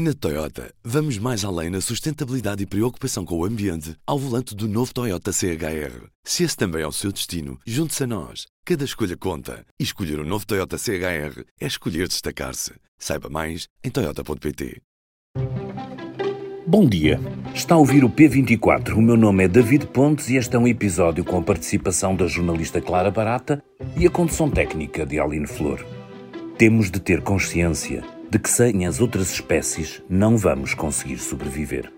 Na Toyota, vamos mais além na sustentabilidade e preocupação com o ambiente ao volante do novo Toyota CHR. Se esse também é o seu destino, junte-se a nós. Cada escolha conta. E escolher o um novo Toyota CHR é escolher destacar-se. Saiba mais em Toyota.pt. Bom dia. Está a ouvir o P24. O meu nome é David Pontes e este é um episódio com a participação da jornalista Clara Barata e a condução técnica de Aline Flor. Temos de ter consciência de que sem as outras espécies não vamos conseguir sobreviver.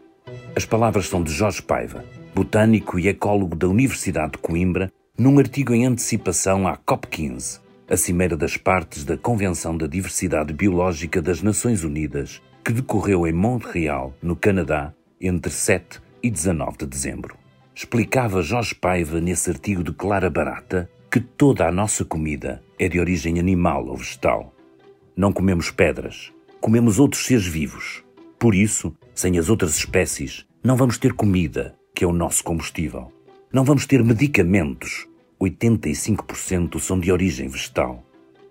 As palavras são de Jorge Paiva, botânico e ecólogo da Universidade de Coimbra, num artigo em antecipação à COP15, a Cimeira das Partes da Convenção da Diversidade Biológica das Nações Unidas, que decorreu em Montreal, no Canadá, entre 7 e 19 de dezembro. Explicava Jorge Paiva nesse artigo de Clara Barata que toda a nossa comida é de origem animal ou vegetal não comemos pedras, comemos outros seres vivos. Por isso, sem as outras espécies, não vamos ter comida, que é o nosso combustível. Não vamos ter medicamentos. 85% são de origem vegetal.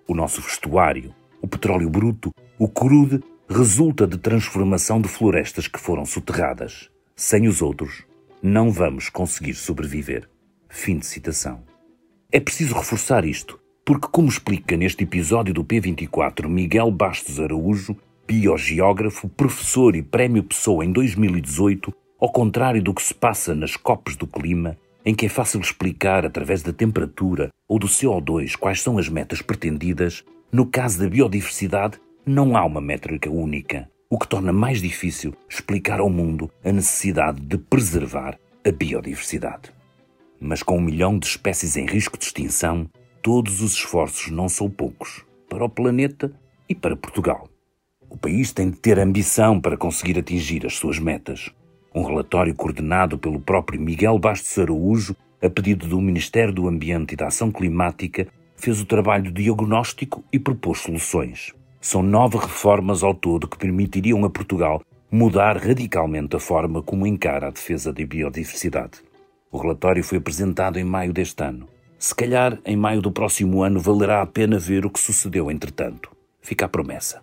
O nosso vestuário, o petróleo bruto, o crude, resulta de transformação de florestas que foram soterradas. Sem os outros, não vamos conseguir sobreviver. Fim de citação. É preciso reforçar isto, porque, como explica neste episódio do P24 Miguel Bastos Araújo, biogeógrafo, professor e prémio Pessoa em 2018, ao contrário do que se passa nas COPs do clima, em que é fácil explicar através da temperatura ou do CO2 quais são as metas pretendidas, no caso da biodiversidade não há uma métrica única, o que torna mais difícil explicar ao mundo a necessidade de preservar a biodiversidade. Mas com um milhão de espécies em risco de extinção, Todos os esforços não são poucos para o planeta e para Portugal. O país tem de ter ambição para conseguir atingir as suas metas. Um relatório coordenado pelo próprio Miguel Bastos Araújo, a pedido do Ministério do Ambiente e da Ação Climática, fez o trabalho diagnóstico e propôs soluções. São nove reformas ao todo que permitiriam a Portugal mudar radicalmente a forma como encara a defesa da biodiversidade. O relatório foi apresentado em maio deste ano. Se calhar, em maio do próximo ano, valerá a pena ver o que sucedeu entretanto. Fica a promessa.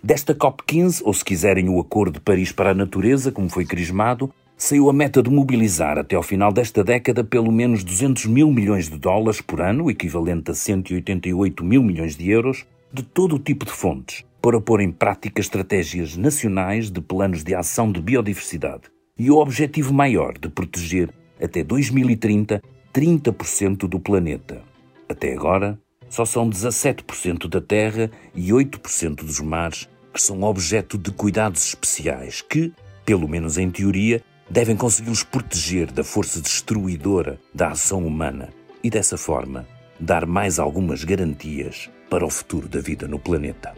Desta COP15, ou se quiserem o Acordo de Paris para a Natureza, como foi crismado, saiu a meta de mobilizar até ao final desta década pelo menos 200 mil milhões de dólares por ano, equivalente a 188 mil milhões de euros, de todo o tipo de fontes, para pôr em prática estratégias nacionais de planos de ação de biodiversidade e o objetivo maior de proteger até 2030 30% do planeta. Até agora, só são 17% da Terra e 8% dos mares que são objeto de cuidados especiais que, pelo menos em teoria, devem consegui-los proteger da força destruidora da ação humana e, dessa forma, dar mais algumas garantias para o futuro da vida no planeta.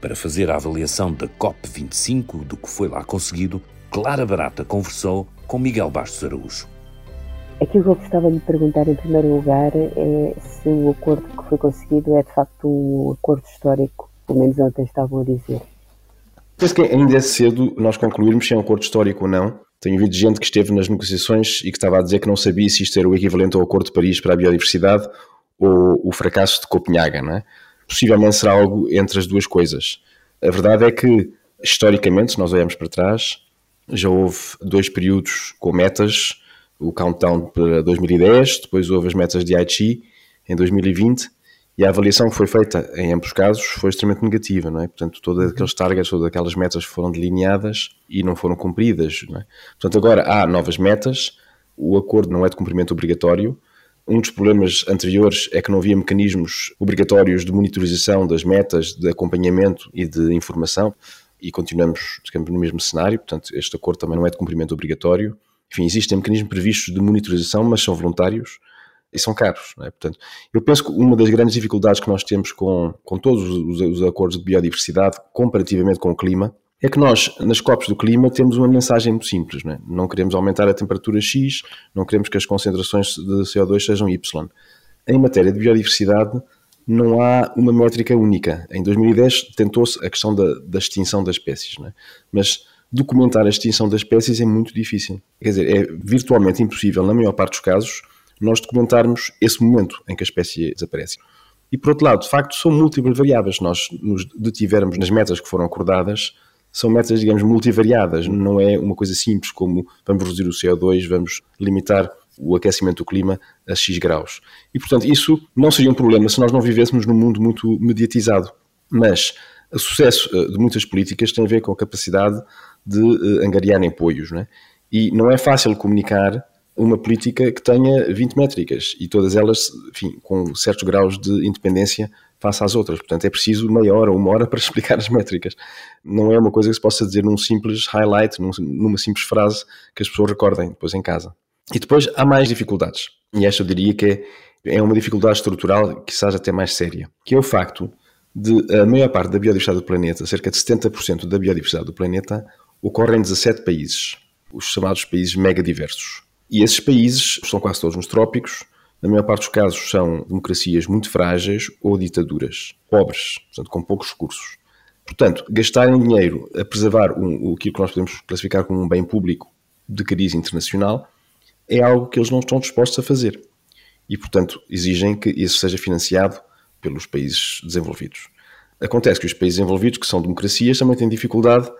Para fazer a avaliação da COP25 do que foi lá conseguido, Clara Barata conversou com Miguel Bastos Araújo. Aquilo que eu gostava de perguntar em primeiro lugar é se o acordo que foi conseguido é de facto um acordo histórico, pelo menos ontem estavam a dizer. Penso que ainda é cedo nós concluirmos se é um acordo histórico ou não. Tenho ouvido gente que esteve nas negociações e que estava a dizer que não sabia se isto era o equivalente ao Acordo de Paris para a biodiversidade ou o fracasso de Copenhaga, não é? Possivelmente será algo entre as duas coisas. A verdade é que, historicamente, se nós olharmos para trás, já houve dois períodos com metas o countdown para 2010, depois houve as metas de Aichi em 2020 e a avaliação que foi feita em ambos casos foi extremamente negativa, não é? Portanto, todos aqueles targets, todas aquelas metas foram delineadas e não foram cumpridas, não é? Portanto, agora há novas metas, o acordo não é de cumprimento obrigatório. Um dos problemas anteriores é que não havia mecanismos obrigatórios de monitorização das metas, de acompanhamento e de informação e continuamos, digamos, no mesmo cenário, portanto, este acordo também não é de cumprimento obrigatório. Enfim, existem mecanismos previstos de monitorização, mas são voluntários e são caros. É? Portanto, eu penso que uma das grandes dificuldades que nós temos com, com todos os, os, acordos de biodiversidade, comparativamente com o clima, é que nós, nas COPs do clima, temos uma mensagem muito simples. Não, é? não queremos aumentar a temperatura X, não queremos que as concentrações de CO2 sejam Y. Em matéria de biodiversidade, não há uma métrica única. Em 2010 tentou-se a questão da, da extinção das espécies, é? mas documentar a extinção das espécies é muito difícil. Quer dizer, é virtualmente impossível, na maior parte dos casos, nós documentarmos esse momento em que a espécie desaparece. E por outro lado, de facto, são múltiplas variáveis. Nós nos detivermos nas metas que foram acordadas, são metas, digamos, multivariadas, não é uma coisa simples como vamos reduzir o CO2, vamos limitar o aquecimento do clima a X graus. E, portanto, isso não seria um problema se nós não vivêssemos num mundo muito mediatizado. Mas o sucesso eh, de muitas políticas tem a ver com a capacidade de uh, angariar apoios, não é? E não é fácil comunicar uma política que tenha 20 métricas e todas elas, enfim, com certos graus de independência face às outras. Portanto, é preciso meia hora, uma hora para explicar as métricas. Não é uma coisa que se possa dizer num simples highlight, numa simples frase que as pessoas recordem depois em casa. E depois há mais dificuldades. E esta eu diria que é, é uma dificuldade estrutural seja até mais séria, que é o facto de a maior parte da biodiversidade do planeta, cerca de 70% da biodiversidade do planeta, ocorre em 17 países, os chamados países megadiversos. E esses países são quase todos nos trópicos, na maior parte dos casos são democracias muito frágeis ou ditaduras, pobres, portanto, com poucos recursos. Portanto, gastarem dinheiro a preservar um, aquilo que nós podemos classificar como um bem público de cariz internacional é algo que eles não estão dispostos a fazer. E, portanto, exigem que isso seja financiado pelos países desenvolvidos. Acontece que os países desenvolvidos, que são democracias, também têm dificuldade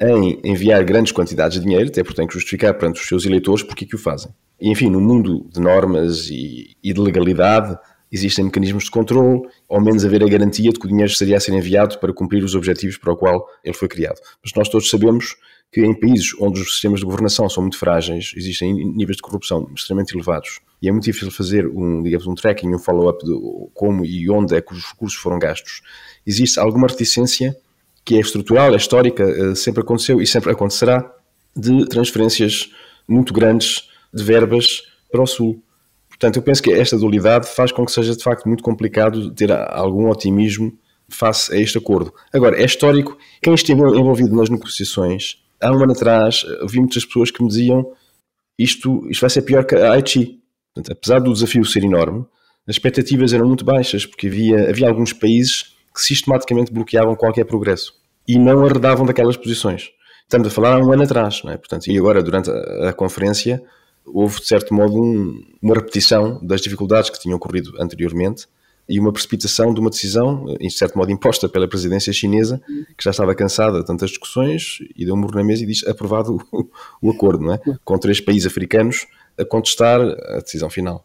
em enviar grandes quantidades de dinheiro, até porque têm que justificar perante os seus eleitores porque é que o fazem. E, enfim, no mundo de normas e, e de legalidade, existem mecanismos de controle, ao menos haver a garantia de que o dinheiro estaria a ser enviado para cumprir os objetivos para o qual ele foi criado. Mas nós todos sabemos que em países onde os sistemas de governação são muito frágeis, existem níveis de corrupção extremamente elevados e é muito difícil fazer um, digamos, um tracking, um follow-up de como e onde é que os recursos foram gastos. Existe alguma reticência que é estrutural, é histórica, eh, sempre aconteceu e sempre acontecerá, de transferências muito grandes de verbas para o Sul. Portanto, eu penso que esta dualidade faz com que seja de facto muito complicado ter algum otimismo face a este acordo. Agora, é histórico, quem esteve envolvido nas negociações, há um ano atrás, vi muitas pessoas que me diziam isto, isto vai ser pior que a Haiti. Portanto, apesar do desafio ser enorme, as expectativas eram muito baixas, porque havia, havia alguns países que sistematicamente bloqueavam qualquer progresso e não arredavam daquelas posições. Estamos a falar há um ano atrás, não é? Portanto, e agora, durante a, a conferência, houve, de certo modo, um, uma repetição das dificuldades que tinham ocorrido anteriormente e uma precipitação de uma decisão, em certo modo imposta pela presidência chinesa, que já estava cansada de tantas discussões e deu um murro na mesa e diz aprovado o, o acordo, não é? Com três países africanos a contestar a decisão final.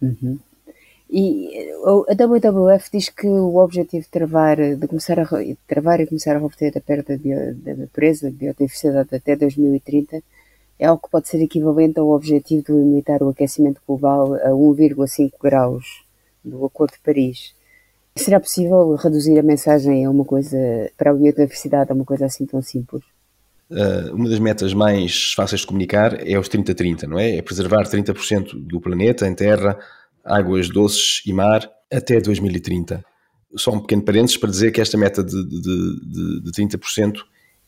Uhum. E a WWF diz que o objetivo de travar, de começar a de travar e começar a reverter a perda da natureza, da biodiversidade até 2030 é algo que pode ser equivalente ao objetivo de limitar o aquecimento global a 1,5 graus do Acordo de Paris. Será possível reduzir a mensagem a uma coisa para a biodiversidade a uma coisa assim tão simples? Uh, uma das metas mais fáceis de comunicar é os 30-30, não é? É preservar 30% do planeta em terra, águas doces e mar até 2030. Só um pequeno parênteses para dizer que esta meta de, de, de, de 30%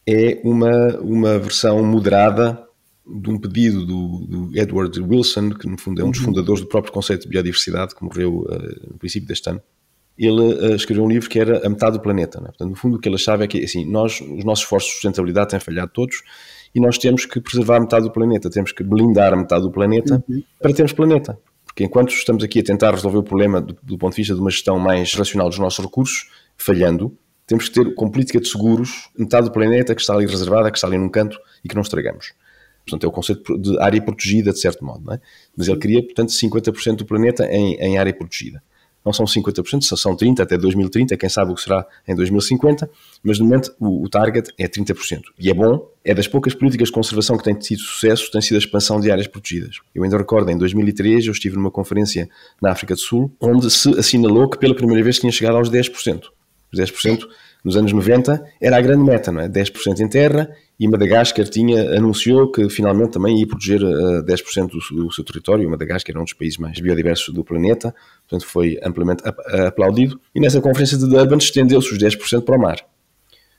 é uma, uma versão moderada de um pedido do, do, Edward Wilson, que no fundo é um dos uhum. fundadores do próprio conceito de biodiversidade, que morreu uh, no princípio deste ano. Ele uh, escreveu um livro que era A Metade do Planeta. Né? Portanto, no fundo, o que ele achava é que assim, nós, os nossos esforços de sustentabilidade têm falhado todos e nós temos que preservar a metade do planeta, temos que blindar a metade do planeta uhum. para termos planeta. Porque enquanto estamos aqui a tentar resolver o problema do, do, ponto de vista de uma gestão mais racional dos nossos recursos, falhando, temos que ter, com política de seguros, metade do planeta que está ali reservada, que está ali num canto e que não estragamos. Portanto, é o conceito de área protegida, de certo modo. É? Mas ele queria, portanto, 50% do planeta em, em área protegida não são 50%, são 30% até 2030, quem sabe o que será em 2050, mas no momento o, o, target é 30%. E é bom, é das poucas políticas de conservação que têm tido sucesso, tem sido a expansão de áreas protegidas. Eu ainda recordo, em 2003, eu estive numa conferência na África do Sul, onde se assinalou que pela primeira vez tinha chegado aos 10%. Os 10% nos anos 90 era a grande meta, não é? 10% em terra e Madagascar tinha, anunciou que finalmente também ia proteger uh, 10% do, do, seu território. Madagascar era um dos países mais biodiversos do planeta, portanto foi amplamente ap aplaudido. E nessa conferência de Durban estendeu-se os 10% para o mar.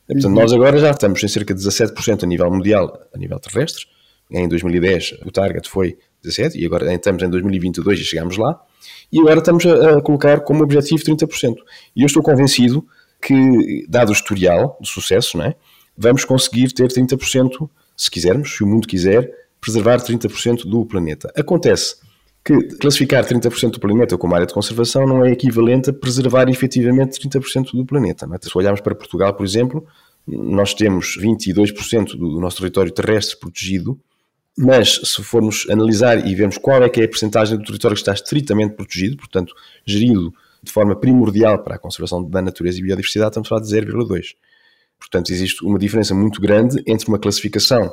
portanto, nós agora já estamos em cerca de 17% a nível mundial, a nível terrestre. Em 2010 o target foi 17 e agora estamos em 2022 e chegamos lá. E agora estamos a, a colocar como objetivo 30%. E eu estou convencido que, dado o historial de sucesso, não é? vamos conseguir ter 30%, se quisermos, se o mundo quiser, preservar 30% do planeta. Acontece que classificar 30% do planeta como área de conservação não é equivalente a preservar efetivamente 30% do planeta. É? Se olharmos para Portugal, por exemplo, nós temos 22% do nosso território terrestre protegido, mas se formos analisar e vermos qual é que é a percentagem do território que está estritamente protegido, portanto, gerido de forma primordial para a conservação da natureza e biodiversidade, estamos a falar de 0,2. Portanto, existe uma diferença muito grande entre uma classificação,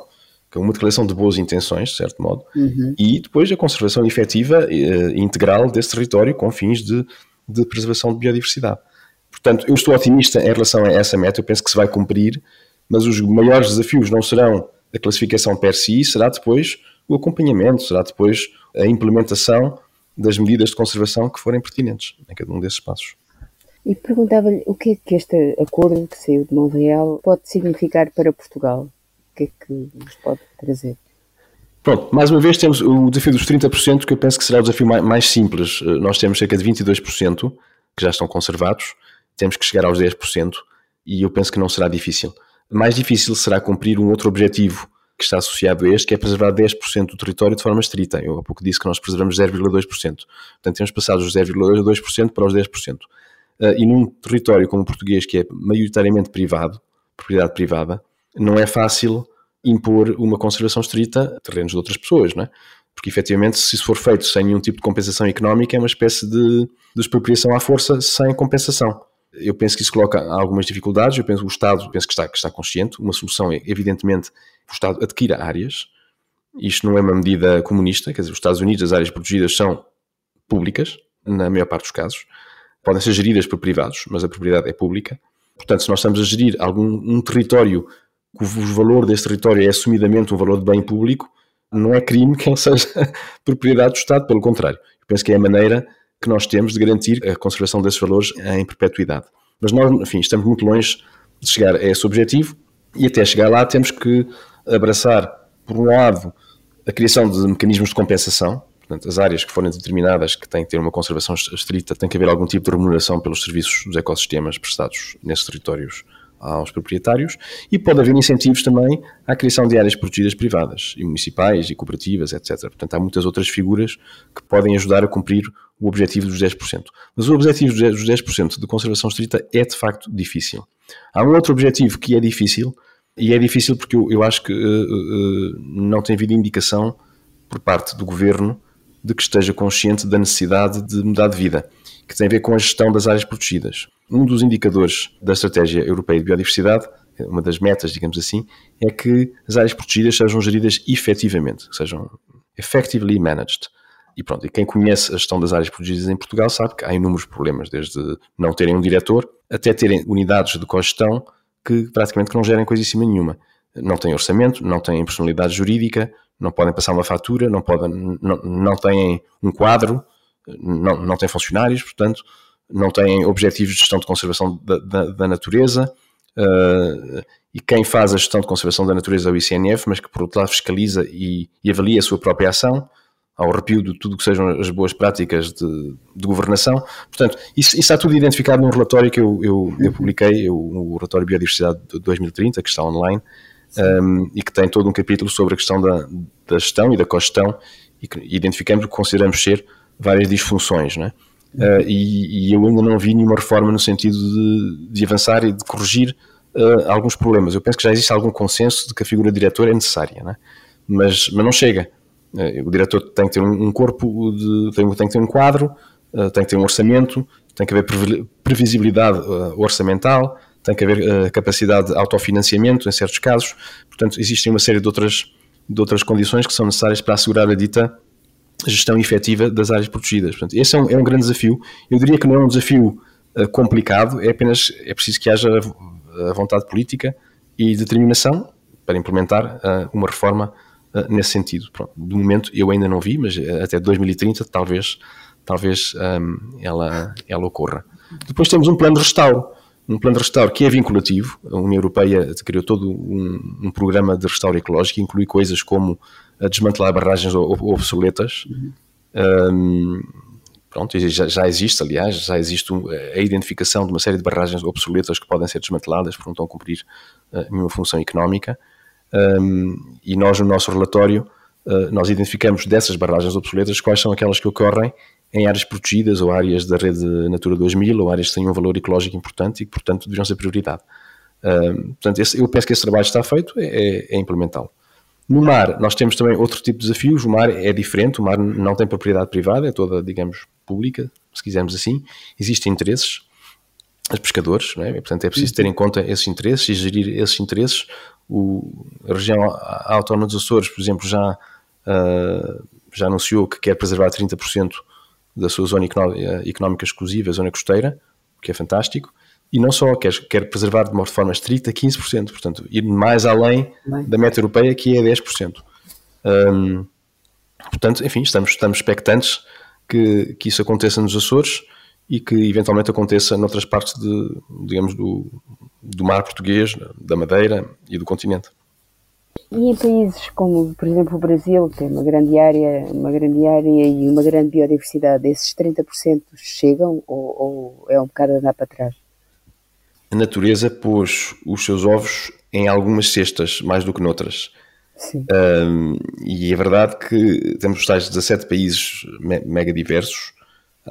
que é uma declaração de boas intenções, de certo modo, uhum. e depois a conservação efetiva e integral desse território com fins de, de preservação de biodiversidade. Portanto, eu estou otimista em relação a essa meta, eu penso que se vai cumprir, mas os maiores desafios não serão a classificação per si, será depois o acompanhamento, será depois a implementação das medidas de conservação que forem pertinentes em cada um desses passos. E perguntava-lhe o que é que este acordo que saiu de Montreal pode significar para Portugal? O que é que nos pode trazer? Pronto, mais uma vez temos o desafio dos 30%, que eu penso que será o desafio mais simples. Eh, nós temos cerca de 22% que já estão conservados, temos que chegar aos 10% e eu penso que não será difícil. Mais difícil será cumprir um outro objetivo que está associado a este, que é preservar 10% do território de forma estrita. Eu há pouco disse que nós preservamos 0,2%. Portanto, temos passado os 0,2% para os 10%. Uh, e num território como o português, que é maioritariamente privado, propriedade privada, não é fácil impor uma conservação estrita a terrenos de outras pessoas, não é? Porque efetivamente, se isso for feito sem nenhum tipo de compensação económica, é uma espécie de, de expropriação à força sem compensação. Eu penso que isso coloca algumas dificuldades. Eu penso que o Estado penso que está, que está consciente. Uma solução é, evidentemente, o Estado adquira áreas. Isto não é uma medida comunista, quer dizer, os Estados Unidos, as áreas protegidas são públicas, na maior parte dos casos. Podem ser geridas por privados, mas a propriedade é pública. Portanto, se nós estamos a gerir algum um território cujo valor desse território é assumidamente um valor de bem público, não é crime que ele seja propriedade do Estado, pelo contrário. Eu penso que é a maneira que nós temos de garantir a conservação desses valores em perpetuidade. Mas nós, enfim, estamos muito longe de chegar a esse objetivo e até chegar lá temos que abraçar, por um lado, a criação de mecanismos de compensação, portanto, as áreas que forem determinadas que têm que ter uma conservação estrita, tem que haver algum tipo de remuneração pelos serviços dos ecossistemas prestados nesses territórios aos proprietários e pode haver incentivos também à criação de áreas protegidas privadas e municipais e cooperativas, etc. Portanto, há muitas outras figuras que podem ajudar a cumprir o objetivo dos 10%. Mas o objetivo dos 10% de conservação estrita é de facto difícil. Há um outro objetivo que é difícil e é difícil porque eu, eu acho que uh, uh, não tem havido indicação por parte do governo de que esteja consciente da necessidade de mudar de vida, que tem a ver com a gestão das áreas protegidas. Um dos indicadores da Estratégia Europeia de Biodiversidade, uma das metas, digamos assim, é que as áreas protegidas sejam geridas efetivamente, sejam effectively managed. E pronto, e quem conhece a gestão das áreas protegidas em Portugal sabe que há inúmeros problemas, desde não terem um diretor até terem unidades de cogestão que praticamente não gerem coisíssima nenhuma. Não têm orçamento, não têm personalidade jurídica, não podem passar uma fatura, não, podem, não, não têm um quadro, não, não têm funcionários, portanto, não têm objetivos de gestão de conservação da, da, da natureza, uh, e quem faz a gestão de conservação da natureza é o ICNF, mas que por outro lado fiscaliza e, e avalia a sua própria ação, ao arrepio de tudo que sejam as boas práticas de, de governação. Portanto, isso, isso, está tudo identificado num relatório que eu, eu, eu publiquei, eu, o relatório Biodiversidade de 2030, que está online, um, e que tem todo um capítulo sobre a questão da, da gestão e da cogestão, e que identificamos o que consideramos ser várias disfunções, não é? Uh, e, e, eu ainda não vi nenhuma reforma no sentido de, de avançar e de corrigir uh, alguns problemas. Eu penso que já existe algum consenso de que a figura de diretor é necessária, não é? Mas, mas não chega. Uh, o diretor tem que ter um, corpo, de, tem, tem, que ter um quadro, tem que ter um orçamento, tem que haver previsibilidade orçamental, tem que haver capacidade de autofinanciamento em certos casos. Portanto, existem uma série de outras, de outras condições que são necessárias para assegurar a dita gestão efetiva das áreas protegidas. Portanto, esse é um, é um grande desafio. Eu diria que não é um desafio uh, complicado, é apenas é preciso que haja vontade política e determinação para implementar uh, uma reforma uh, nesse sentido. Pronto, de momento eu ainda não vi, mas até 2030 talvez, talvez um, ela, ela ocorra. Depois temos um plano de restauro, um plano de restauro que é vinculativo. A União Europeia criou todo um, um programa de restauro ecológico que inclui coisas como a desmantelar barragens obsoletas. Um, pronto, já, já, existe, aliás, já existe a identificação de uma série de barragens obsoletas que podem ser desmanteladas porque não estão a cumprir uh, nenhuma função económica. Um, e nós, no nosso relatório, uh, nós identificamos dessas barragens obsoletas quais são aquelas que ocorrem em áreas protegidas ou áreas da rede Natura 2000 ou áreas que têm um valor ecológico importante e que, portanto, deveriam ser prioridade. Uh, portanto, esse, eu penso que esse trabalho está feito, é, é, é implementá-lo. No mar, nós temos também outro tipo de desafios. O mar é diferente, o mar não tem propriedade privada, é toda, digamos, pública, se quisermos assim. Existem interesses, os pescadores, é? portanto é preciso ter em conta esses interesses e gerir esses interesses. O, a região autónoma dos Açores, por exemplo, já, uh, já anunciou que quer preservar 30% da sua zona económica exclusiva, a zona costeira, o que é fantástico e não só, quer, quer preservar de uma forma estrita 15%, portanto, ir mais além Bem. da meta europeia que é 10%. Um, portanto, enfim, estamos, estamos expectantes que, que isso aconteça nos Açores e que eventualmente aconteça noutras partes de, digamos, do, do mar português, da Madeira e do continente. E em países como, por exemplo, o Brasil, que tem uma grande área, uma grande área e uma grande biodiversidade, esses 30% chegam ou, ou é um bocado andar para trás? A natureza pôs os seus ovos em algumas cestas, mais do que noutras. Um, e é verdade que temos os tais 17 países me mega diversos.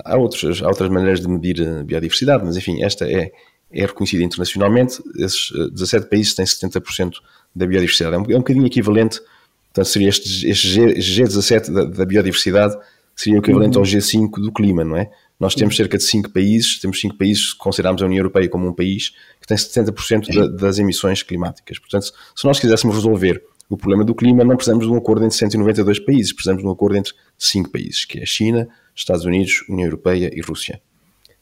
Há outras, há outras maneiras de medir a biodiversidade, mas enfim, esta é, é reconhecida internacionalmente. Esses 17 eh, países têm 70% da biodiversidade. É um, é um bocadinho equivalente, portanto, seria este, este G, 17 da, da, biodiversidade, seria o equivalente uhum. ao G5 do clima, não é? Nós temos cerca de 5 países, temos 5 países, consideramos a União Europeia como um país, que tem 70% da, das emissões climáticas. Portanto, se nós quiséssemos resolver o problema do clima, não precisamos de um acordo entre 192 países, precisamos de um acordo entre 5 países, que é a China, Estados Unidos, União Europeia e Rússia.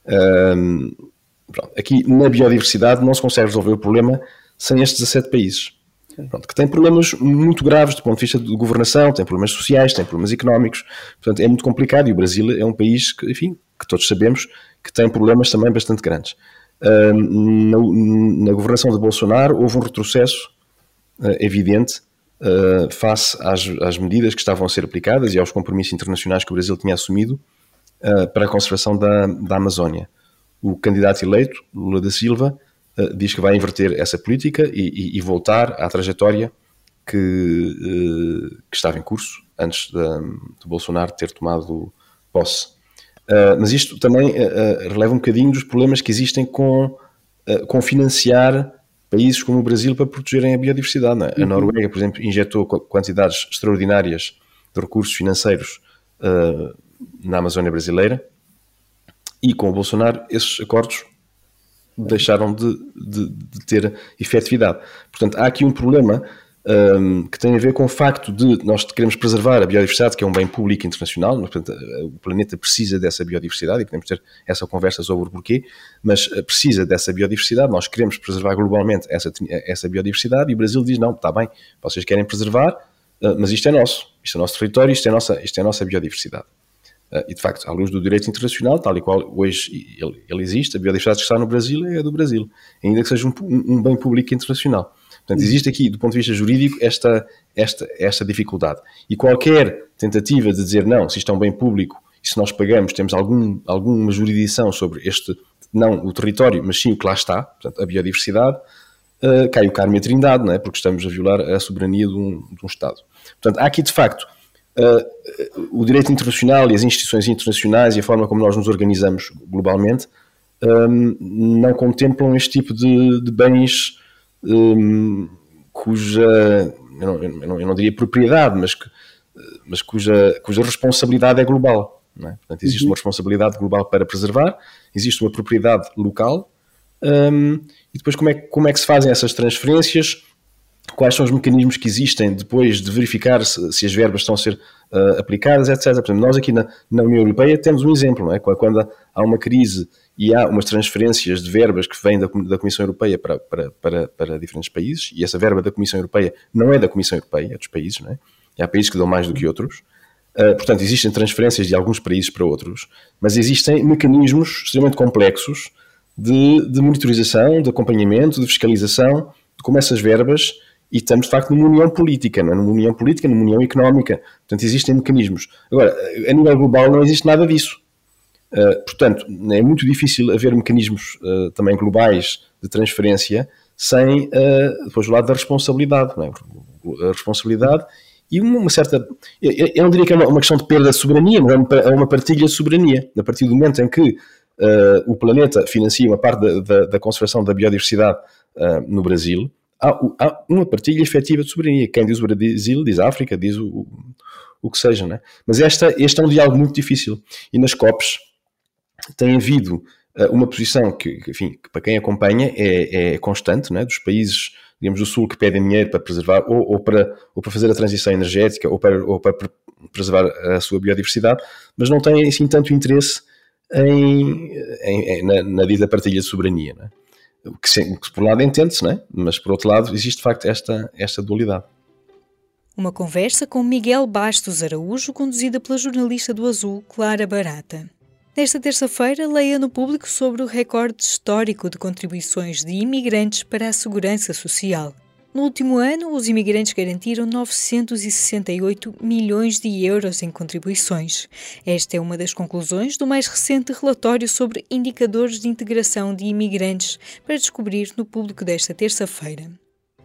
Um, aqui, na biodiversidade, não se consegue resolver o problema sem estes 17 países. Pronto, que têm problemas muito graves do ponto de vista de governação, têm problemas sociais, têm problemas económicos, portanto é muito complicado e o Brasil é um país que, enfim, que todos sabemos que tem problemas também bastante grandes. Na, na, governação de Bolsonaro houve um retrocesso uh, evidente uh, face às, às, medidas que estavam a ser aplicadas e aos compromissos internacionais que o Brasil tinha assumido ah, para a conservação da, da Amazónia. O candidato eleito, Lula da Silva, ah, diz que vai inverter essa política e, e, e voltar à trajetória que, que, estava em curso antes de, de Bolsonaro ter tomado posse. Uh, mas isto também uh, releva um bocadinho dos problemas que existem com, com financiar países como o Brasil para protegerem a biodiversidade. É? A uhum. Noruega, por exemplo, injetou quantidades extraordinárias de recursos financeiros na Amazónia brasileira e com o Bolsonaro esses acordos deixaram de, de, de ter efetividade. Portanto, há aqui um problema um, que tem a ver com o facto de nós queremos preservar a biodiversidade, que é um bem público internacional, portanto, o planeta precisa dessa biodiversidade e podemos ter essa conversa sobre o porquê, mas eh, precisa dessa biodiversidade, nós queremos preservar globalmente essa, essa biodiversidade e o Brasil diz: não, está bem, vocês querem preservar, eh, mas isto é nosso, isto é nosso território, isto é nossa, isto é nossa biodiversidade. E de facto, à luz do direito internacional, tal e qual hoje ele, ele, existe, a biodiversidade que está no Brasil é do Brasil, ainda que seja um, um bem público internacional. Portanto, existe aqui, do ponto de vista jurídico, esta, esta, esta dificuldade. E qualquer tentativa de dizer não, se isto é um bem público e se nós pagamos, temos algum, alguma jurisdição sobre este, não o território, mas sim o que lá está, portanto, a biodiversidade, uh, cai o karma e a trindade, não é? porque estamos a violar a soberania de um, de um Estado. Portanto, há aqui, de facto, uh, o direito internacional e as instituições internacionais e a forma como nós nos organizamos globalmente um, não contemplam este tipo de, de bens um, cuja, eu não, eu, não, eu não, diria propriedade, mas, que, mas cuja, cuja responsabilidade é global. É? Portanto, existe uhum. uma responsabilidade global para preservar, existe uma propriedade local, um, e depois como é, como é que se fazem essas transferências, quais são os mecanismos que existem depois de verificar se, se as verbas estão a ser uh, aplicadas, etc. Portanto, nós aqui na, na, União Europeia temos um exemplo, não é? Quando há uma crise e há umas transferências de verbas que vêm da, da Comissão Europeia para, para, para, para, diferentes países, e essa verba da Comissão Europeia não é da Comissão Europeia, é dos países, não é? E há países que dão mais do que outros. Uh, portanto, existem transferências de alguns países para outros, mas existem mecanismos extremamente complexos de, de monitorização, de acompanhamento, de fiscalização de como essas verbas e estamos de facto numa união política, não é? numa união política, numa união económica. Portanto, existem mecanismos. Agora, a nível global não existe nada disso. Uh, portanto, é muito difícil haver mecanismos uh, também globais de transferência sem uh, depois o lado da responsabilidade, é? a responsabilidade e uma certa. Eu, não diria que é uma, uma, questão de perda de soberania, mas é uma, é partilha de soberania. A partir do momento em que o planeta financia uma parte da, da, da conservação da biodiversidade no Brasil, há, há, uma partilha efetiva de soberania. Quem diz o Brasil diz a África, diz o, o, o que seja. Né? Mas esta, este é um diálogo muito difícil. E nas COPs tem havido uh, uma posição que, enfim, que para quem acompanha é, é constante, né? dos países digamos, do Sul que pedem dinheiro para preservar ou, ou, para, ou para fazer a transição energética ou para, ou para preservar a sua biodiversidade, mas não têm assim tanto interesse em, em, na, na dita partilha de soberania. Né? Que, que, por um lado entende-se, né? mas por outro lado existe de facto esta, esta dualidade. Uma conversa com Miguel Bastos Araújo, conduzida pela jornalista do Azul, Clara Barata. Nesta terça-feira, leia no público sobre o recorde histórico de contribuições de imigrantes para a segurança social. No último ano, os imigrantes garantiram 968 milhões de euros em contribuições. Esta é uma das conclusões do mais recente relatório sobre indicadores de integração de imigrantes para descobrir no público desta terça-feira.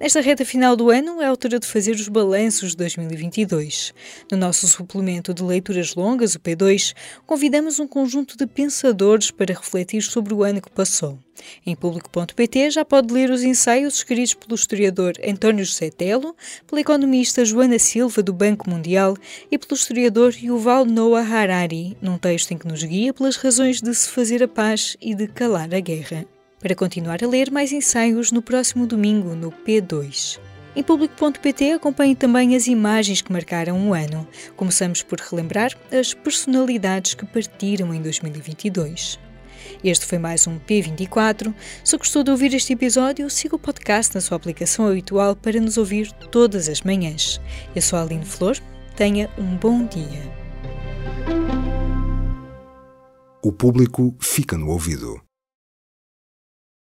Nesta reta final do ano, é a altura de fazer os balanços de 2022. No nosso suplemento de leituras longas, o P2, convidamos um conjunto de pensadores para refletir sobre o ano que passou. Em público.pt já pode ler os ensaios escritos pelo historiador António José Telo, pela economista Joana Silva, do Banco Mundial, e pelo historiador Yuval Noah Harari, num texto em que nos guia pelas razões de se fazer a paz e de calar a guerra para continuar a ler mais ensaios no próximo domingo no P2. Em público.pt acompanhe também as imagens que marcaram o ano. Começamos por relembrar as personalidades que partiram em 2022. Este foi mais um P24. Se gostou de ouvir este episódio, siga o podcast na sua aplicação habitual para nos ouvir todas as manhãs. Eu sou a Aline Flor. Tenha um bom dia. O público fica no ouvido.